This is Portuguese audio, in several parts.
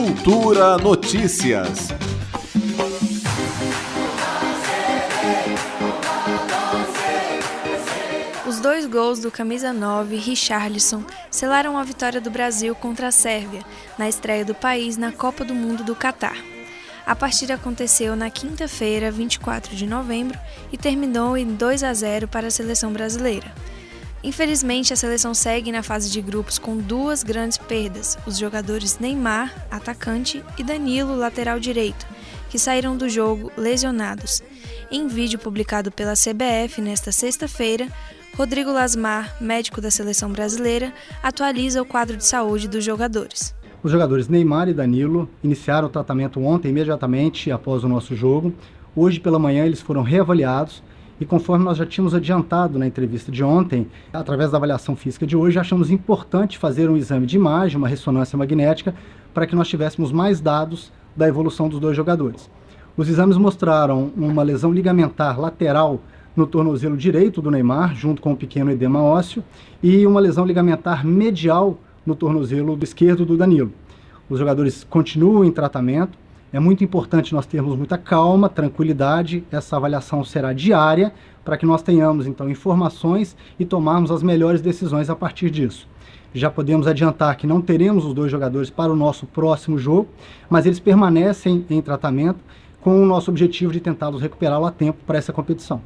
Cultura Notícias. Os dois gols do camisa 9, Richarlison, selaram a vitória do Brasil contra a Sérvia na estreia do país na Copa do Mundo do Catar. A partida aconteceu na quinta-feira, 24 de novembro, e terminou em 2 a 0 para a seleção brasileira. Infelizmente, a seleção segue na fase de grupos com duas grandes perdas: os jogadores Neymar, atacante, e Danilo, lateral direito, que saíram do jogo lesionados. Em vídeo publicado pela CBF nesta sexta-feira, Rodrigo Lasmar, médico da seleção brasileira, atualiza o quadro de saúde dos jogadores. Os jogadores Neymar e Danilo iniciaram o tratamento ontem, imediatamente após o nosso jogo. Hoje pela manhã eles foram reavaliados e conforme nós já tínhamos adiantado na entrevista de ontem, através da avaliação física de hoje, achamos importante fazer um exame de imagem, uma ressonância magnética, para que nós tivéssemos mais dados da evolução dos dois jogadores. Os exames mostraram uma lesão ligamentar lateral no tornozelo direito do Neymar, junto com um pequeno edema ósseo, e uma lesão ligamentar medial no tornozelo esquerdo do Danilo. Os jogadores continuam em tratamento, é muito importante nós termos muita calma, tranquilidade. Essa avaliação será diária para que nós tenhamos então informações e tomarmos as melhores decisões a partir disso. Já podemos adiantar que não teremos os dois jogadores para o nosso próximo jogo, mas eles permanecem em tratamento com o nosso objetivo de tentá-los recuperá-lo a tempo para essa competição.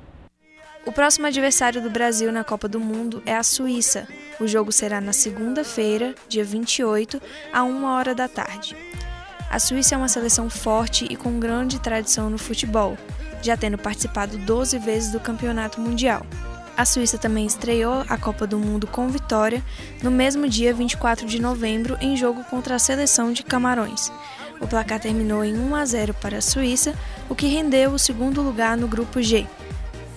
O próximo adversário do Brasil na Copa do Mundo é a Suíça. O jogo será na segunda-feira, dia 28, a 1 hora da tarde. A Suíça é uma seleção forte e com grande tradição no futebol, já tendo participado 12 vezes do Campeonato Mundial. A Suíça também estreou a Copa do Mundo com vitória no mesmo dia 24 de novembro em jogo contra a seleção de Camarões. O placar terminou em 1 a 0 para a Suíça, o que rendeu o segundo lugar no grupo G.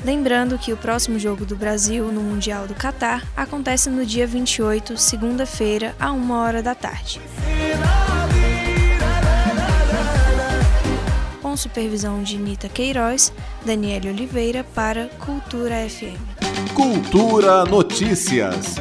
Lembrando que o próximo jogo do Brasil no Mundial do Catar acontece no dia 28, segunda-feira, a 1 hora da tarde. Supervisão de Nita Queiroz, Daniele Oliveira para Cultura FM. Cultura Notícias.